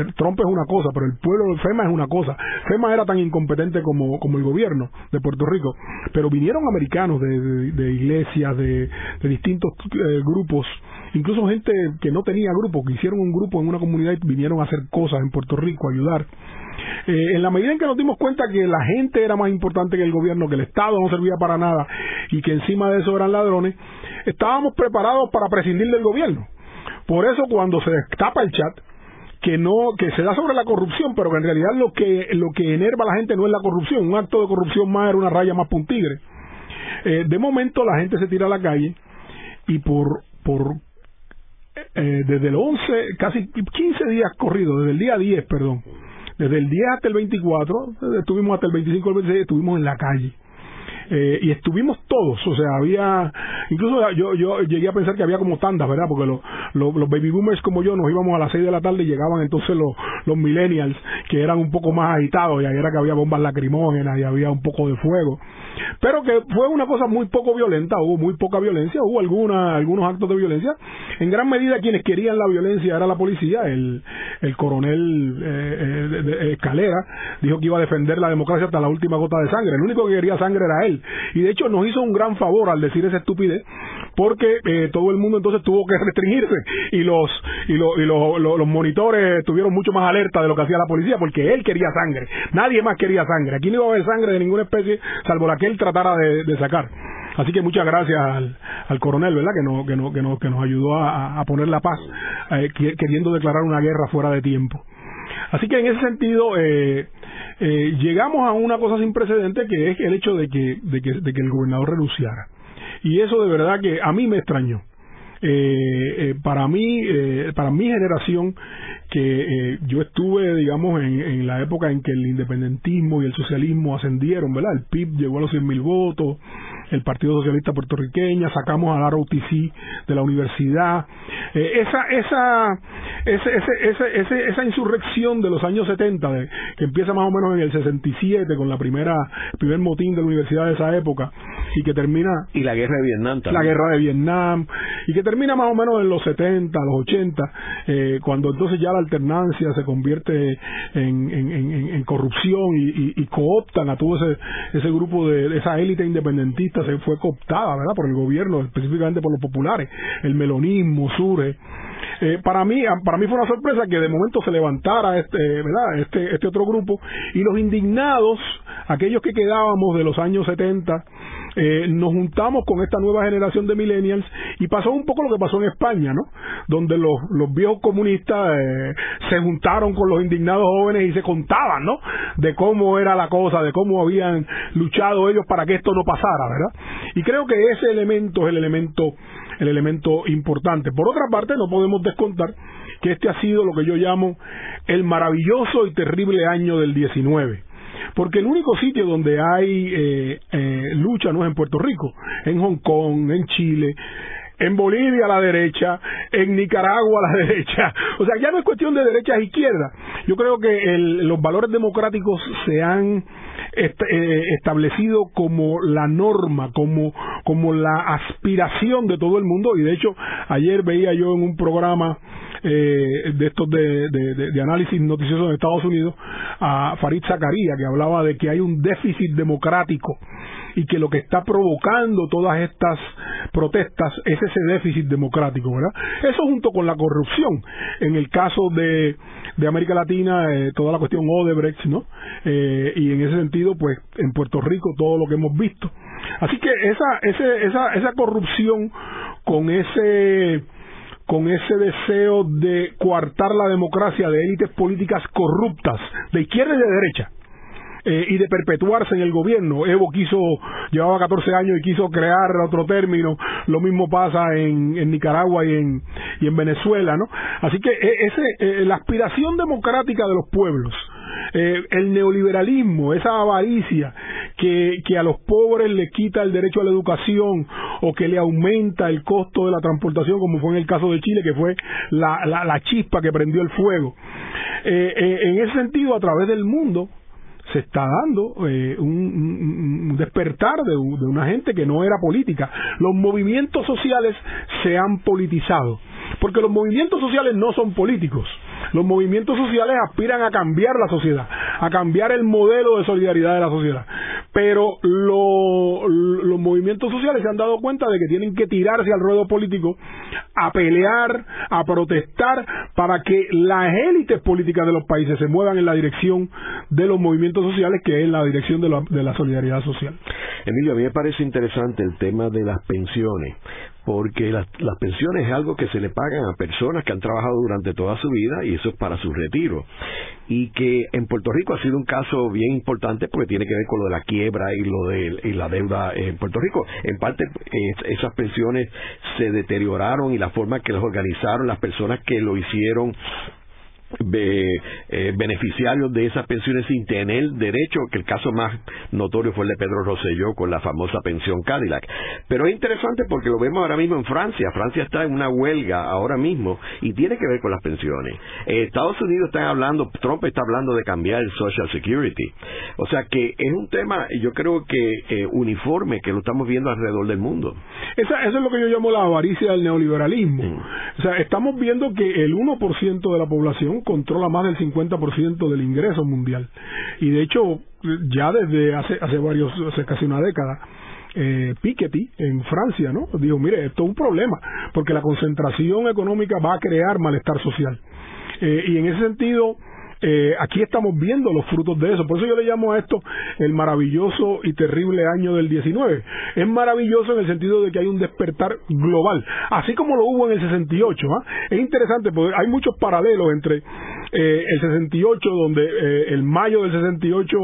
eh, Trump es una cosa, pero el pueblo FEMA es una cosa. FEMA era tan incompetente como, como el gobierno de Puerto Rico, pero vinieron americanos de, de, iglesias, de, de distintos eh, grupos, incluso gente que no tenía grupo, que hicieron un grupo en una comunidad y vinieron a hacer cosas en Puerto Rico, a ayudar. en la medida en que nos dimos cuenta que la gente era más importante que el gobierno, que el Estado no servía para nada y que encima de eso eran ladrones, estábamos preparados para prescindir del gobierno. Por eso cuando se destapa el chat, que no que se da sobre la corrupción, pero que en realidad lo que lo que enerva a la gente no es la corrupción, un acto de corrupción más era una raya más para. Eh, de momento la gente se tira a la calle y por por eh, desde el 11, casi 15 días corridos, desde el día 10, perdón, desde el 10 hasta el 24, estuvimos hasta el 25 el 26, estuvimos en la calle. Eh, y estuvimos todos, o sea, había, incluso yo, yo llegué a pensar que había como tandas, ¿verdad? Porque los baby boomers como yo nos íbamos a las 6 de la tarde y llegaban entonces los, los millennials que eran un poco más agitados y ahí era que había bombas lacrimógenas y había un poco de fuego pero que fue una cosa muy poco violenta, hubo muy poca violencia, hubo alguna, algunos actos de violencia. En gran medida quienes querían la violencia era la policía, el, el coronel eh, eh Escalera dijo que iba a defender la democracia hasta la última gota de sangre, el único que quería sangre era él. Y de hecho nos hizo un gran favor al decir esa estupidez, porque eh, todo el mundo entonces tuvo que [laughs] restringirse y los y, y los monitores estuvieron mucho más alerta de lo que hacía la policía, porque él quería sangre, nadie más quería sangre. Aquí no iba a haber sangre de ninguna especie, salvo la que él tratara de, sacar. Así que muchas gracias al, coronel, ¿verdad? Que, no, que, no, que, no, que nos ayudó a, poner la paz, eh, queriendo declarar una guerra fuera de tiempo. Así que en ese sentido eh, eh, llegamos a una cosa sin precedente que es el hecho de que, de que, de que el gobernador renunciara. Y eso de verdad que a mí me extrañó. Eh, para mí, para mi generación, que yo estuve, digamos, en, en, la época en que el independentismo y el socialismo ascendieron, ¿verdad? El PIB llegó a los 100 mil votos, el Partido Socialista Puertorriqueña, sacamos al ROTC de la universidad. Eh, esa, esa, ese, ese, esa insurrección de los años 70, de, que empieza más o menos en el 67 con la primera, primer motín de la universidad de esa época, y que termina... Y la guerra de Vietnam también. La guerra de Vietnam, y que termina más o menos en los 70, los 80, eh, cuando entonces ya la alternancia se convierte en, en, corrupción y, y, cooptan a todo ese, ese grupo de, esa élite independentista se fue cooptada, ¿verdad? Por el gobierno, específicamente por los populares. El melonismo surge. Eh, para mí para mí fue una sorpresa que de momento se levantara este verdad este este otro grupo y los indignados aquellos que quedábamos de los años 70 eh, nos juntamos con esta nueva generación de millennials y pasó un poco lo que pasó en España, ¿no? Donde los, los viejos comunistas eh, se juntaron con los indignados jóvenes y se contaban, ¿no? De cómo era la cosa, de cómo habían luchado ellos para que esto no pasara, ¿verdad? Y creo que ese elemento es el elemento, el elemento importante. Por otra parte, no podemos descontar que este ha sido lo que yo llamo el maravilloso y terrible año del 19 porque el único sitio donde hay eh, eh, lucha no es en Puerto Rico, en Hong Kong, en Chile, en Bolivia a la derecha, en Nicaragua a la [laughs] derecha. O sea, ya no es cuestión de derecha e izquierda. Yo creo que los valores democráticos se han eh, establecido como la norma, como, como la aspiración de todo el mundo. Y de hecho, ayer veía yo en un programa eh, de estos de, de, análisis noticioso en Estados Unidos a Farid Zakaria, que hablaba de que hay un déficit democrático y que lo que está provocando todas estas protestas es ese déficit democrático, ¿verdad? Eso junto con la corrupción. En el caso de, de América Latina, eh, toda la cuestión Odebrecht, ¿no? Eh, y en ese sentido, pues en Puerto Rico todo lo que hemos visto. Así que esa, ese, esa, esa corrupción con ese con ese deseo de coartar la democracia de élites políticas corruptas, de izquierda y de derecha, eh, y de perpetuarse en el gobierno. Evo quiso, llevaba 14 años y quiso crear otro término, lo mismo pasa en, en Nicaragua y en, y en Venezuela, ¿no? Así que e, ese, e, la aspiración democrática de los pueblos, eh, el neoliberalismo, esa avaricia que, que a los pobres le quita el derecho a la educación o que le aumenta el costo de la transportación, como fue en el caso de Chile, que fue la, la, chispa que prendió el fuego. Eh, en ese sentido, a través del mundo, se está dando eh, un, despertar de, una gente que no era política. Los movimientos sociales se han politizado, porque los movimientos sociales no son políticos. Los movimientos sociales aspiran a cambiar la sociedad, a cambiar el modelo de solidaridad de la sociedad. pero los movimientos sociales se han dado cuenta de que tienen que tirarse al ruedo político a pelear, a protestar para que las élites políticas de los países se muevan en la dirección de los movimientos sociales, que es la dirección de la, de la solidaridad social. Emilio, a mí me parece interesante el tema de las pensiones, porque las, pensiones es algo que se le pagan a personas que han trabajado durante toda su vida y eso es para su retiro. Y que en Puerto Rico ha sido un caso bien importante porque tiene que ver con lo de la quiebra y lo de la deuda en Puerto Rico. En parte esas pensiones se deterioraron y la forma que las organizaron las personas que lo hicieron eh, beneficiarios de esas pensiones sin tener derecho, que el caso más notorio fue el de Pedro Rosselló con la famosa pensión Cadillac. Pero es interesante porque lo vemos ahora mismo en Francia. Francia está en una huelga ahora mismo y tiene que ver con las pensiones. Eh, Estados Unidos está hablando, Trump está hablando de cambiar el Social Security. O sea que es un tema, yo creo que eh, uniforme, que lo estamos viendo alrededor del mundo. eso es lo que yo llamo la avaricia del neoliberalismo. Mm. O sea, estamos viendo que el 1% de la población controla más del 50% del ingreso mundial. Y de hecho, ya desde hace, hace varios, hace casi una década, eh, Piketty en Francia, ¿no? Dijo, mire, esto es un problema, porque la concentración económica va a crear malestar social. Eh, y en ese sentido, eh, aquí estamos viendo los frutos de eso. Por eso yo le llamo a esto el maravilloso y terrible año del 19. Es maravilloso en el sentido de que hay un despertar global, así como lo hubo en el 68. ¿ah? Es interesante porque hay muchos paralelos entre eh, el 68, donde eh, el mayo del 68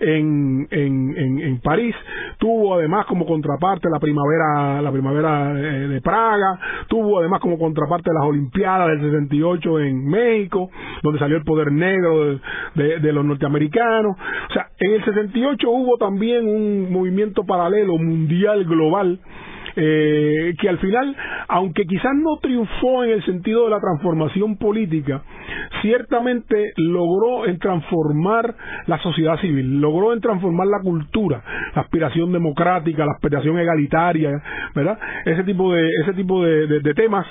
en, en, en, en, París tuvo además como contraparte la primavera, la primavera eh, de Praga, tuvo además como contraparte las Olimpiadas del 68 en México, donde salió el poder negro de, de, los norteamericanos. O sea, en el 68 hubo también un movimiento paralelo mundial global eh, que al final, aunque quizás no triunfó en el sentido de la transformación política, ciertamente logró en transformar la sociedad civil, logró en transformar la cultura, la aspiración democrática, la aspiración egalitaria, ¿verdad? Ese tipo de, ese tipo de, temas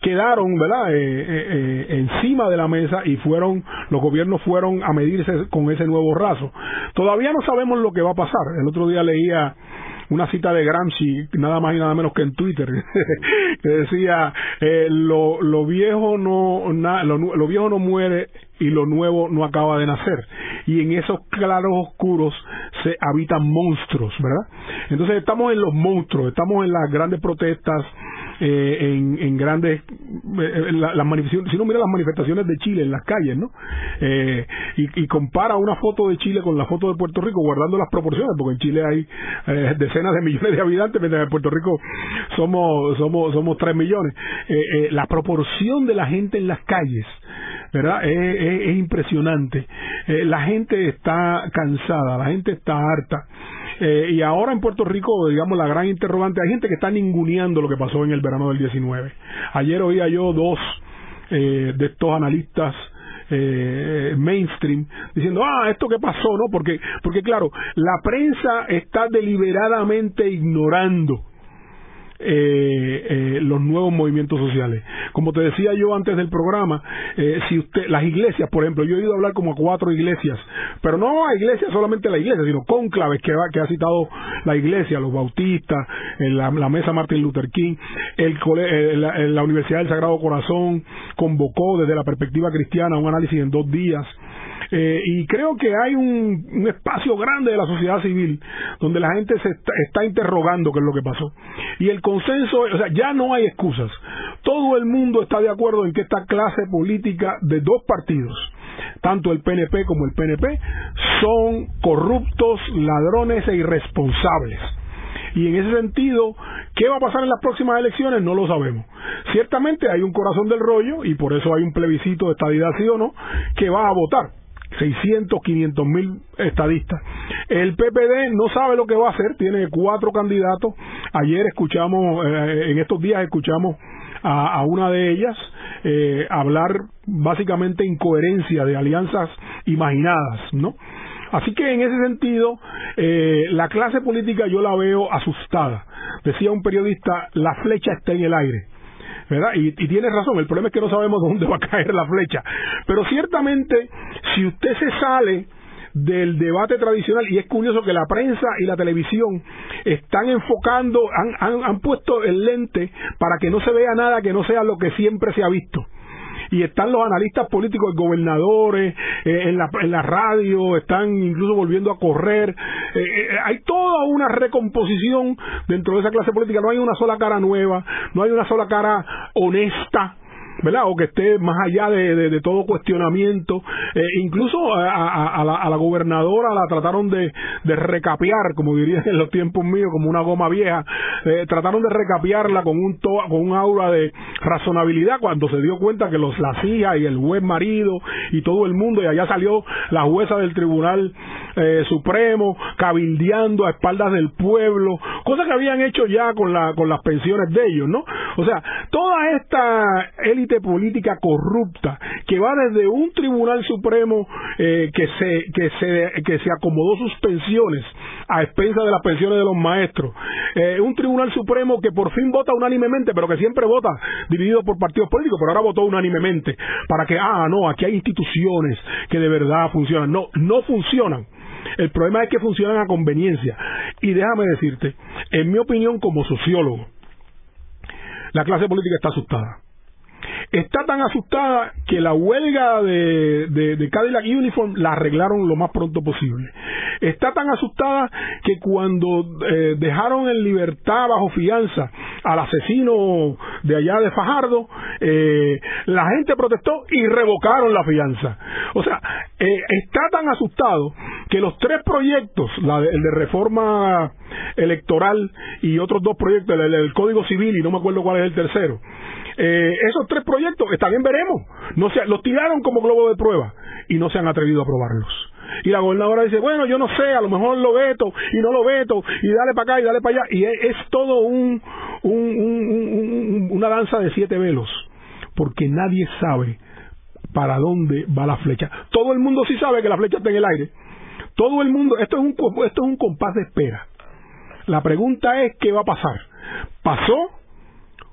quedaron verdad eh, eh, eh, encima de la mesa y fueron los gobiernos fueron a medirse con ese nuevo raso. Todavía no sabemos lo que va a pasar. El otro día leía una cita de Gramsci, nada más y nada menos que en Twitter, [laughs] que decía, eh, lo, lo, viejo no, lo, viejo no muere y lo nuevo no acaba de nacer. Y en esos claros oscuros se habitan monstruos, ¿verdad? Entonces estamos en los monstruos, estamos en las grandes protestas, eh, en, en, grandes eh, si no mira las manifestaciones de Chile en las calles, ¿no? Eh, y, y, compara una foto de Chile con la foto de Puerto Rico guardando las proporciones, porque en Chile hay eh, decenas de millones de habitantes, mientras en Puerto Rico somos somos somos tres millones. Eh, la proporción de la gente en las calles, ¿verdad? Es impresionante. la gente está cansada, la gente está harta. Eh, y ahora en Puerto Rico, digamos, la gran interrogante, hay gente que está ninguneando lo que pasó en el verano del 19. Ayer oía yo dos eh, de estos analistas eh, mainstream diciendo ah esto que pasó no porque porque claro la prensa está deliberadamente ignorando eh, eh, los nuevos movimientos sociales. Como te decía yo antes del programa, eh, si usted, las iglesias, por ejemplo, yo he ido a hablar como a cuatro iglesias, pero no a iglesias solamente la iglesia, sino conclaves que, ha citado la iglesia, los bautistas, la, la, mesa Martin Luther King, el, eh, la, la Universidad del Sagrado Corazón convocó desde la perspectiva cristiana un análisis en dos días eh, y creo que hay un, espacio grande de la sociedad civil donde la gente se está, interrogando qué es lo que pasó. Y el consenso, o sea, ya no hay excusas. Todo el mundo está de acuerdo en que esta clase política de dos partidos, tanto el PNP como el PNP, son corruptos, ladrones e irresponsables. Y en ese sentido, ¿qué va a pasar en las próximas elecciones? No lo sabemos. Ciertamente hay un corazón del rollo y por eso hay un plebiscito de estadidad sí o no que va a votar. 600, 500 mil estadistas. El PPD no sabe lo que va a hacer, tiene cuatro candidatos. Ayer escuchamos, eh, en estos días escuchamos a, una de ellas eh, hablar básicamente incoherencia de alianzas imaginadas, ¿no? Así que en ese sentido, eh, la clase política yo la veo asustada. Decía un periodista, la flecha está en el aire. ¿verdad? Y, y tiene razón, el problema es que no sabemos [laughs] dónde va a caer la flecha. Pero ciertamente, si usted se sale del debate tradicional y es curioso que la prensa y la televisión están enfocando, han, han puesto el lente para que no se vea nada que no sea lo que siempre se ha visto y están los analistas políticos, gobernadores, eh, en, la, en radio, están incluso volviendo a correr. Eh, eh, hay toda una recomposición dentro de esa clase política, no hay una sola cara nueva, no hay una sola cara honesta ¿verdad? O que esté más allá de, de, todo cuestionamiento. Eh, incluso a, la, gobernadora la trataron de, de recapear, como dirían en los tiempos míos, como una goma vieja. Eh, trataron de recapearla con un, to, con un aura de razonabilidad cuando se dio cuenta que los las hijas y el juez marido y todo el mundo, y allá salió la jueza del Tribunal eh, Supremo cabildeando a espaldas del pueblo, cosas que habían hecho ya con, la, con las pensiones de ellos, ¿no? O sea, toda esta élite política corrupta que va desde un tribunal supremo eh, que se que se que se acomodó sus pensiones a expensas de las pensiones de los maestros eh, un tribunal supremo que por fin vota unánimemente pero que siempre vota dividido por partidos políticos pero ahora votó unánimemente para que ah no aquí hay instituciones que de verdad funcionan no no funcionan el problema es que funcionan a conveniencia y déjame decirte en mi opinión como sociólogo la clase política está asustada está tan asustada que la huelga de, Cadillac Uniform la arreglaron lo más pronto posible. Está tan asustada que cuando eh, dejaron en libertad bajo fianza al asesino de allá de Fajardo, eh, la gente protestó y revocaron la fianza. O sea, eh, está tan asustado que los tres proyectos, la el de reforma electoral y otros dos proyectos, el del Código Civil y no me acuerdo cuál es el tercero, eh, esos tres proyectos, está bien, veremos. No se, los tiraron como globo de prueba y no se han atrevido a aprobarlos. Y la gobernadora dice, bueno, yo no sé, a lo mejor lo veto y no lo veto y dale para acá y dale para allá. Y es, todo un, una danza de siete velos, porque nadie sabe para dónde va la flecha. Todo el mundo sí sabe que la flecha está en el aire. Todo el mundo, esto es un, esto es un compás de espera. La pregunta es, ¿qué va a pasar? ¿Pasó?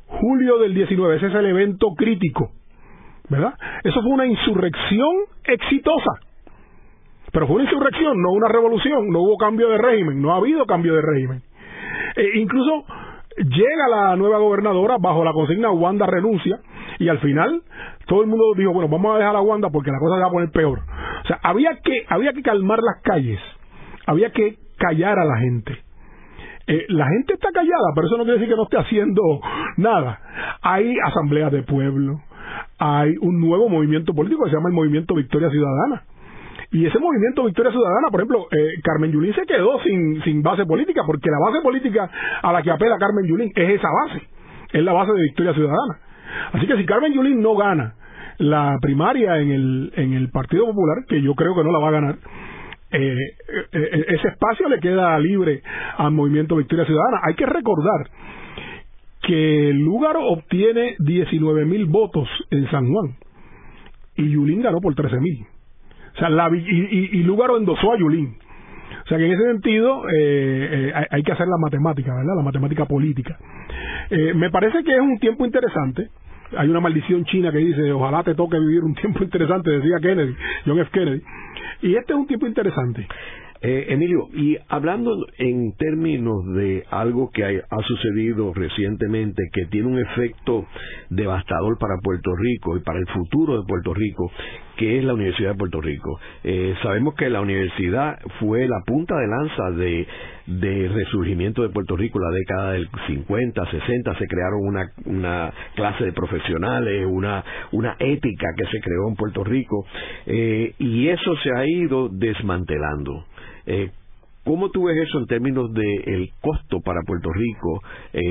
julio del 19, ese es el evento crítico, ¿verdad? Eso fue una insurrección exitosa, pero fue una insurrección, no una revolución, no hubo cambio de régimen, no ha habido cambio de régimen. E incluso llega la nueva gobernadora bajo la consigna Wanda renuncia y al final todo el mundo dijo, bueno, vamos a dejar a Wanda porque la cosa se va a poner peor. O sea, había que, había que calmar las calles, había que callar a la gente. Eh, la gente está callada, pero eso no quiere decir que no esté haciendo nada. Hay asambleas de pueblo, hay un nuevo movimiento político que se llama el Movimiento Victoria Ciudadana. Y ese movimiento Victoria Ciudadana, por ejemplo, eh, Carmen Yulín se quedó sin, sin base política, porque la base política a la que apela Carmen Yulín es esa base, es la base de Victoria Ciudadana. Así que si Carmen Yulín no gana la primaria en el, en el Partido Popular, que yo creo que no la va a ganar, eh, eh, ese espacio le queda libre al movimiento Victoria Ciudadana. Hay que recordar que Lúgaro obtiene 19 mil votos en San Juan y Yulín ganó por 13 mil. O sea, la, y, y, Lúgaro endosó a Yulín. O sea que en ese sentido eh, hay, hay, que hacer la matemática, ¿verdad? La matemática política. me parece que es un tiempo interesante hay una maldición china que dice, ojalá te toque vivir un [laughs] tiempo interesante, decía Kennedy, John F. Kennedy. Y este es un tiempo interesante. Eh, Emilio, y hablando en términos de algo que ha sucedido recientemente, que tiene un efecto devastador para Puerto Rico y para el futuro de Puerto Rico, que es la Universidad de Puerto Rico. Eh, sabemos que la universidad fue la punta de lanza de, de resurgimiento de Puerto Rico en la década del 50, 60, se crearon una, una clase de profesionales, una, una ética que se creó en Puerto Rico, eh, y eso se ha ido desmantelando. Eh, ¿Cómo tú ves eso en términos del el costo para Puerto Rico, eh,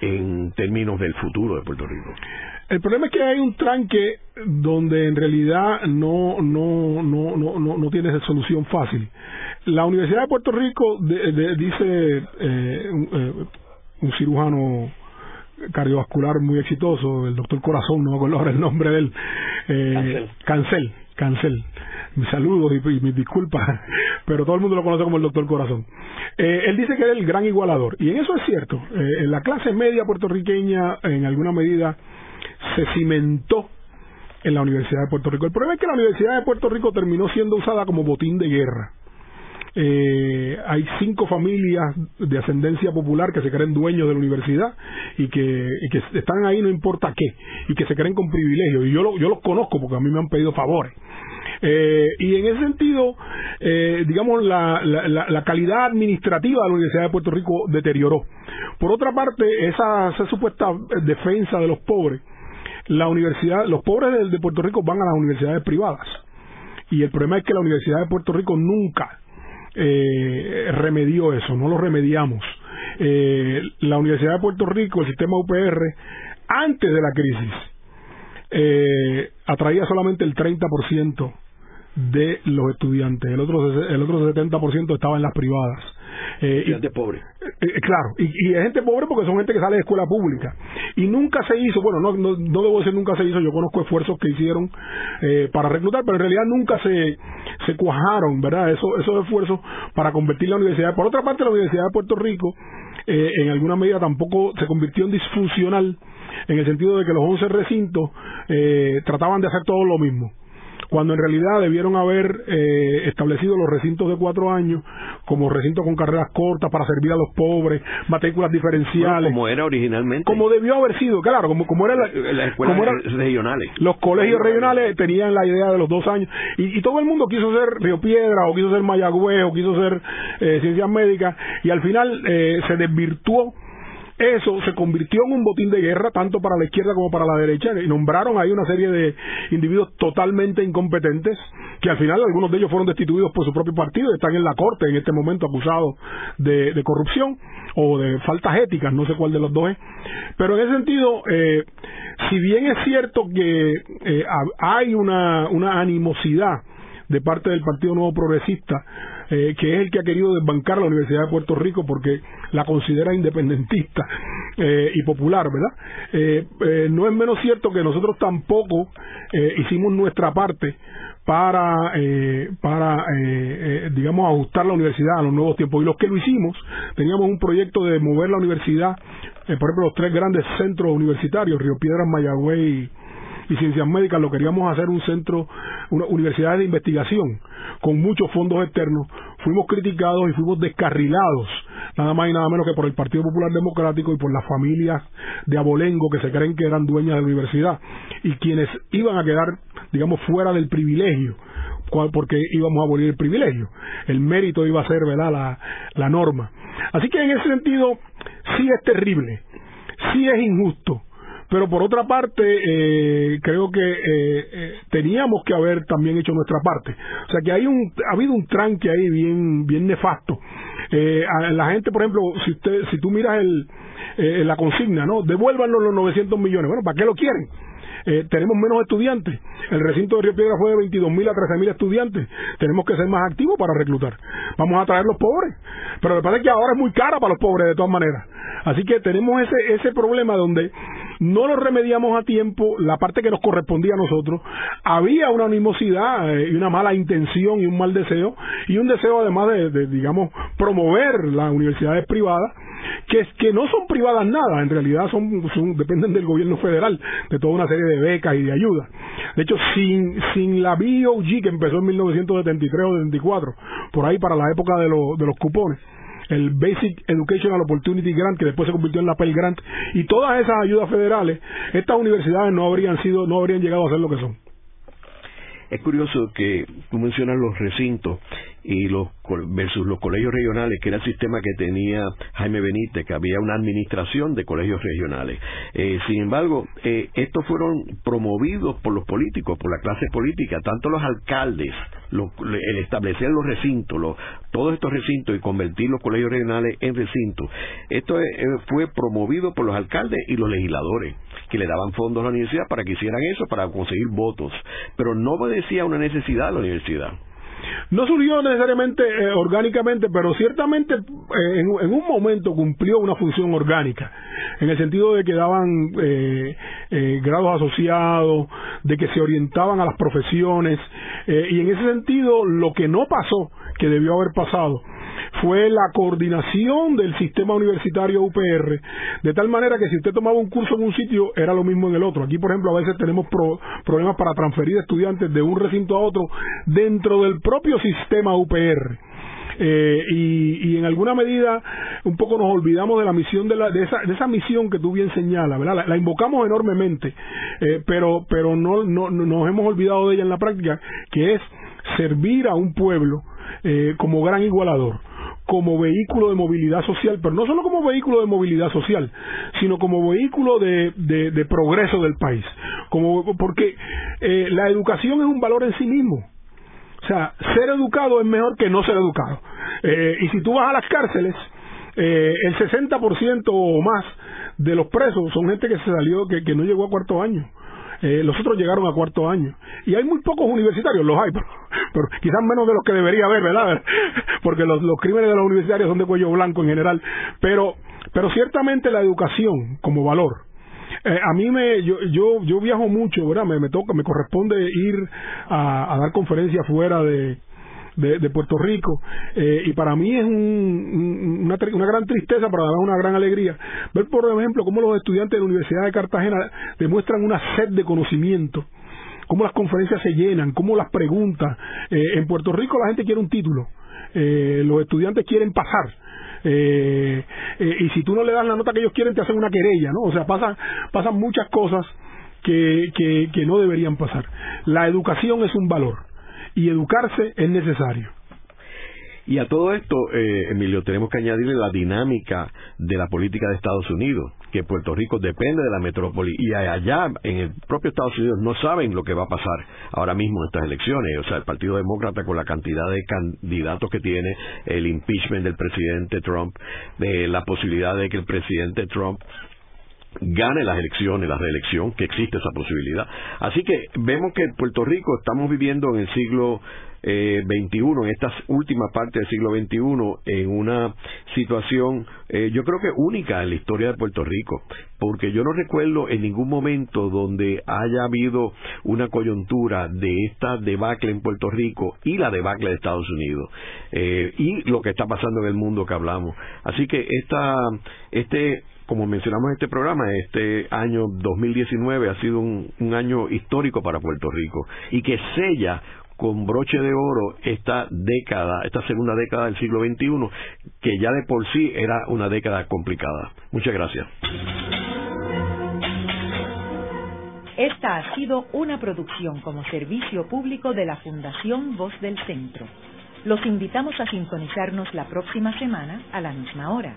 en términos del futuro de Puerto Rico? El problema es que hay un tranque donde en realidad no no no no no, no tiene solución fácil. La Universidad de Puerto Rico dice eh, un, cirujano cardiovascular muy exitoso, el doctor Corazón, no me acuerdo ahora el nombre de él, eh, Cancel, Cancel mis saludos y, mis disculpas, [laughs] pero todo el mundo lo conoce como el doctor Corazón. Eh, él dice que es el gran igualador, y en eso es cierto. Eh, en la clase media puertorriqueña, en alguna medida, se cimentó en la Universidad de Puerto Rico. El problema es que la Universidad de Puerto Rico terminó siendo usada como botín de guerra. Eh, hay cinco familias de ascendencia popular que se creen dueños de la universidad y que, están ahí no importa qué y que se creen con privilegios y yo, yo los conozco porque a mí me han pedido favores. Eh, y en ese sentido eh, digamos la, la, calidad administrativa de la Universidad de Puerto Rico deterioró. Por otra parte esa, esa supuesta defensa de los pobres la universidad los pobres de Puerto Rico van a las universidades privadas. Y el problema es que la Universidad de Puerto Rico nunca eh, remedió eso, no lo remediamos. Eh, la Universidad de Puerto Rico, el sistema UPR, antes de la crisis, eh, atraía solamente el 30% de los estudiantes, el otro, el otro 70% estaba en las privadas. Eh, gente pobre. Eh, eh, claro, y, y gente pobre porque son gente que sale de escuela pública. Y nunca se hizo, bueno, no, no, no debo decir nunca se hizo, yo conozco esfuerzos que hicieron eh, para reclutar, pero en realidad nunca se, se cuajaron, ¿verdad? Eso, esos esfuerzos para convertir la universidad. Por otra parte, la Universidad de Puerto Rico, eh, en alguna medida tampoco se convirtió en disfuncional, en el sentido de que los 11 recintos eh, trataban de hacer todo lo mismo cuando en realidad debieron haber eh, establecido los recintos de cuatro años como recintos con carreras cortas para servir a los pobres, matrículas diferenciales. como era originalmente. Como debió haber sido, claro, como, como era las escuelas regionales. Los colegios regionales tenían la idea de los dos años y, todo el mundo quiso ser Río Piedra o quiso ser Mayagüez o quiso ser eh, Ciencias Médicas y al final eh, se desvirtuó eso se convirtió en un botín de guerra tanto para la izquierda como para la derecha y nombraron ahí una serie de individuos totalmente incompetentes que al final algunos de ellos fueron destituidos por su propio partido están en la corte en este momento acusados de, corrupción o de faltas éticas, no sé cuál de los dos es. Pero en ese sentido, eh, si bien es cierto que eh, hay una, una animosidad de parte del Partido Nuevo Progresista, eh, que es el que ha querido desbancar la Universidad de Puerto Rico porque la considera independentista eh, y popular, ¿verdad? Eh, no es menos cierto que nosotros tampoco hicimos nuestra parte para, para digamos, ajustar la universidad a los nuevos tiempos. Y los que lo hicimos, teníamos un proyecto de mover la universidad, por ejemplo, los tres grandes centros universitarios, Río Piedras, Mayagüey y Ciencias Médicas, lo queríamos hacer un centro, una universidad de investigación con muchos fondos externos, fuimos criticados y fuimos descarrilados, nada más y nada menos que por el Partido Popular Democrático y por las familias de abolengo que se creen que eran dueñas de la universidad y quienes iban a quedar, digamos, fuera del privilegio porque íbamos a abolir el privilegio. El mérito iba a ser, ¿verdad?, la, la norma. Así que en ese sentido, sí es terrible, sí es injusto, pero por otra parte eh, creo que eh, eh, teníamos que haber también hecho nuestra parte o sea que hay un ha habido un tranque ahí bien bien nefasto eh, a la gente por ejemplo si usted si tú miras el eh, la consigna no devuélvanos los 900 millones bueno para qué lo quieren eh, tenemos menos estudiantes. El recinto de Río Piedra fue de 22 mil a 13 mil estudiantes. Tenemos que ser más activos para reclutar. Vamos a traer los pobres. Pero me parece que ahora es muy cara para los pobres de todas maneras. Así que tenemos ese, ese problema donde no lo remediamos a tiempo, la parte que nos correspondía a nosotros. Había una animosidad eh, y una mala intención y un mal deseo. Y un deseo además de, digamos, promover las universidades privadas que, que no son privadas nada, en realidad son, dependen del gobierno federal, de toda una serie de becas y de ayudas. De hecho, sin, sin la BOG que empezó en 1973 o 74, por ahí para la época de, de los cupones, el Basic Educational Opportunity Grant, que después se convirtió en la Pell Grant, y todas esas ayudas federales, estas universidades no habrían sido, no habrían llegado a ser lo que son. Es curioso que tú mencionas los recintos y los versus los colegios regionales, que era el sistema que tenía Jaime Benítez, que había una administración de colegios regionales. Eh, sin embargo, eh, estos fueron promovidos por los políticos, por la clase política, tanto los alcaldes, el establecer los recintos, los, todos estos recintos y convertir los colegios regionales en recintos. Esto eh, fue promovido por los alcaldes y los legisladores, que le daban fondos a la universidad para que hicieran eso, para conseguir votos, pero no obedecía una necesidad de la universidad. No surgió necesariamente eh, orgánicamente, pero ciertamente eh, en, un momento cumplió una función orgánica, en el sentido de que daban eh, grados asociados, de que se orientaban a las profesiones, y en ese sentido lo que no pasó, que debió haber pasado fue la coordinación del sistema universitario UPR, de tal manera que si usted tomaba un curso en un sitio, era lo mismo en el otro. Aquí, por ejemplo, a veces tenemos problemas para transferir estudiantes de un recinto a otro dentro del propio sistema UPR. Eh, y, en alguna medida un poco nos olvidamos de la misión de, la, de, esa, de esa misión que tú bien señalas, ¿verdad? La, invocamos enormemente, eh, pero, pero no, no, nos hemos olvidado de ella en la práctica, que es servir a un pueblo eh, como gran igualador como vehículo de movilidad social, pero no solo como vehículo de movilidad social, sino como vehículo de, de, progreso del país. Como, porque eh, la educación es un valor en sí mismo. O sea, ser educado es mejor que no ser educado. Eh, y si tú vas a las cárceles, eh, el 60% o más de los presos son gente que se salió, que, que no llegó a cuarto año. Eh, los otros llegaron a cuarto año. Y hay muy pocos universitarios, los hay, [laughs] pero, quizás menos de los que debería haber, ¿verdad? [laughs] Porque los, los crímenes de los universitarios son de cuello blanco en general. Pero, pero ciertamente la educación como valor, eh, a mí me yo, yo yo viajo mucho verdad me, me toca me corresponde ir a dar conferencias fuera de de, Puerto Rico. Eh, y para mí es una, una, gran tristeza, pero además una gran alegría, ver, por ejemplo, cómo los estudiantes de la Universidad de Cartagena demuestran una sed de conocimiento cómo las conferencias se llenan, cómo las preguntas. Eh, en Puerto Rico la gente quiere un título, eh, los estudiantes quieren pasar. y si tú no le das la nota que ellos quieren, te hacen una querella, ¿no? O sea, pasan, pasan muchas cosas que, que, que no deberían pasar. La educación es un valor y educarse es necesario. Y a todo esto, eh, Emilio, tenemos que añadirle la dinámica de la política de Estados Unidos, que Puerto Rico depende de la metrópoli y allá en el propio Estados Unidos no saben lo que va a pasar ahora mismo en estas elecciones. O sea, el Partido Demócrata con la cantidad de candidatos que tiene, el impeachment del presidente Trump, de la posibilidad de que el presidente Trump gane las elecciones, la reelección, que existe esa posibilidad. Así que vemos que Puerto Rico estamos viviendo en el siglo eh, XXI, en esta última parte del siglo XXI, en una situación, eh, yo creo que única en la historia de Puerto Rico, porque yo no recuerdo en ningún momento donde haya habido una coyuntura de esta debacle en Puerto Rico y la debacle de Estados Unidos, eh, y lo que está pasando en el mundo que hablamos. Así que esta, este como mencionamos en este programa, este año 2019 ha sido un, año histórico para Puerto Rico y que sella con broche de oro esta década, esta segunda década del siglo XXI, que ya de por sí era una década complicada. Muchas gracias. Esta ha sido una producción como servicio público de la Fundación Voz del Centro. Los invitamos a sintonizarnos la próxima semana a la misma hora.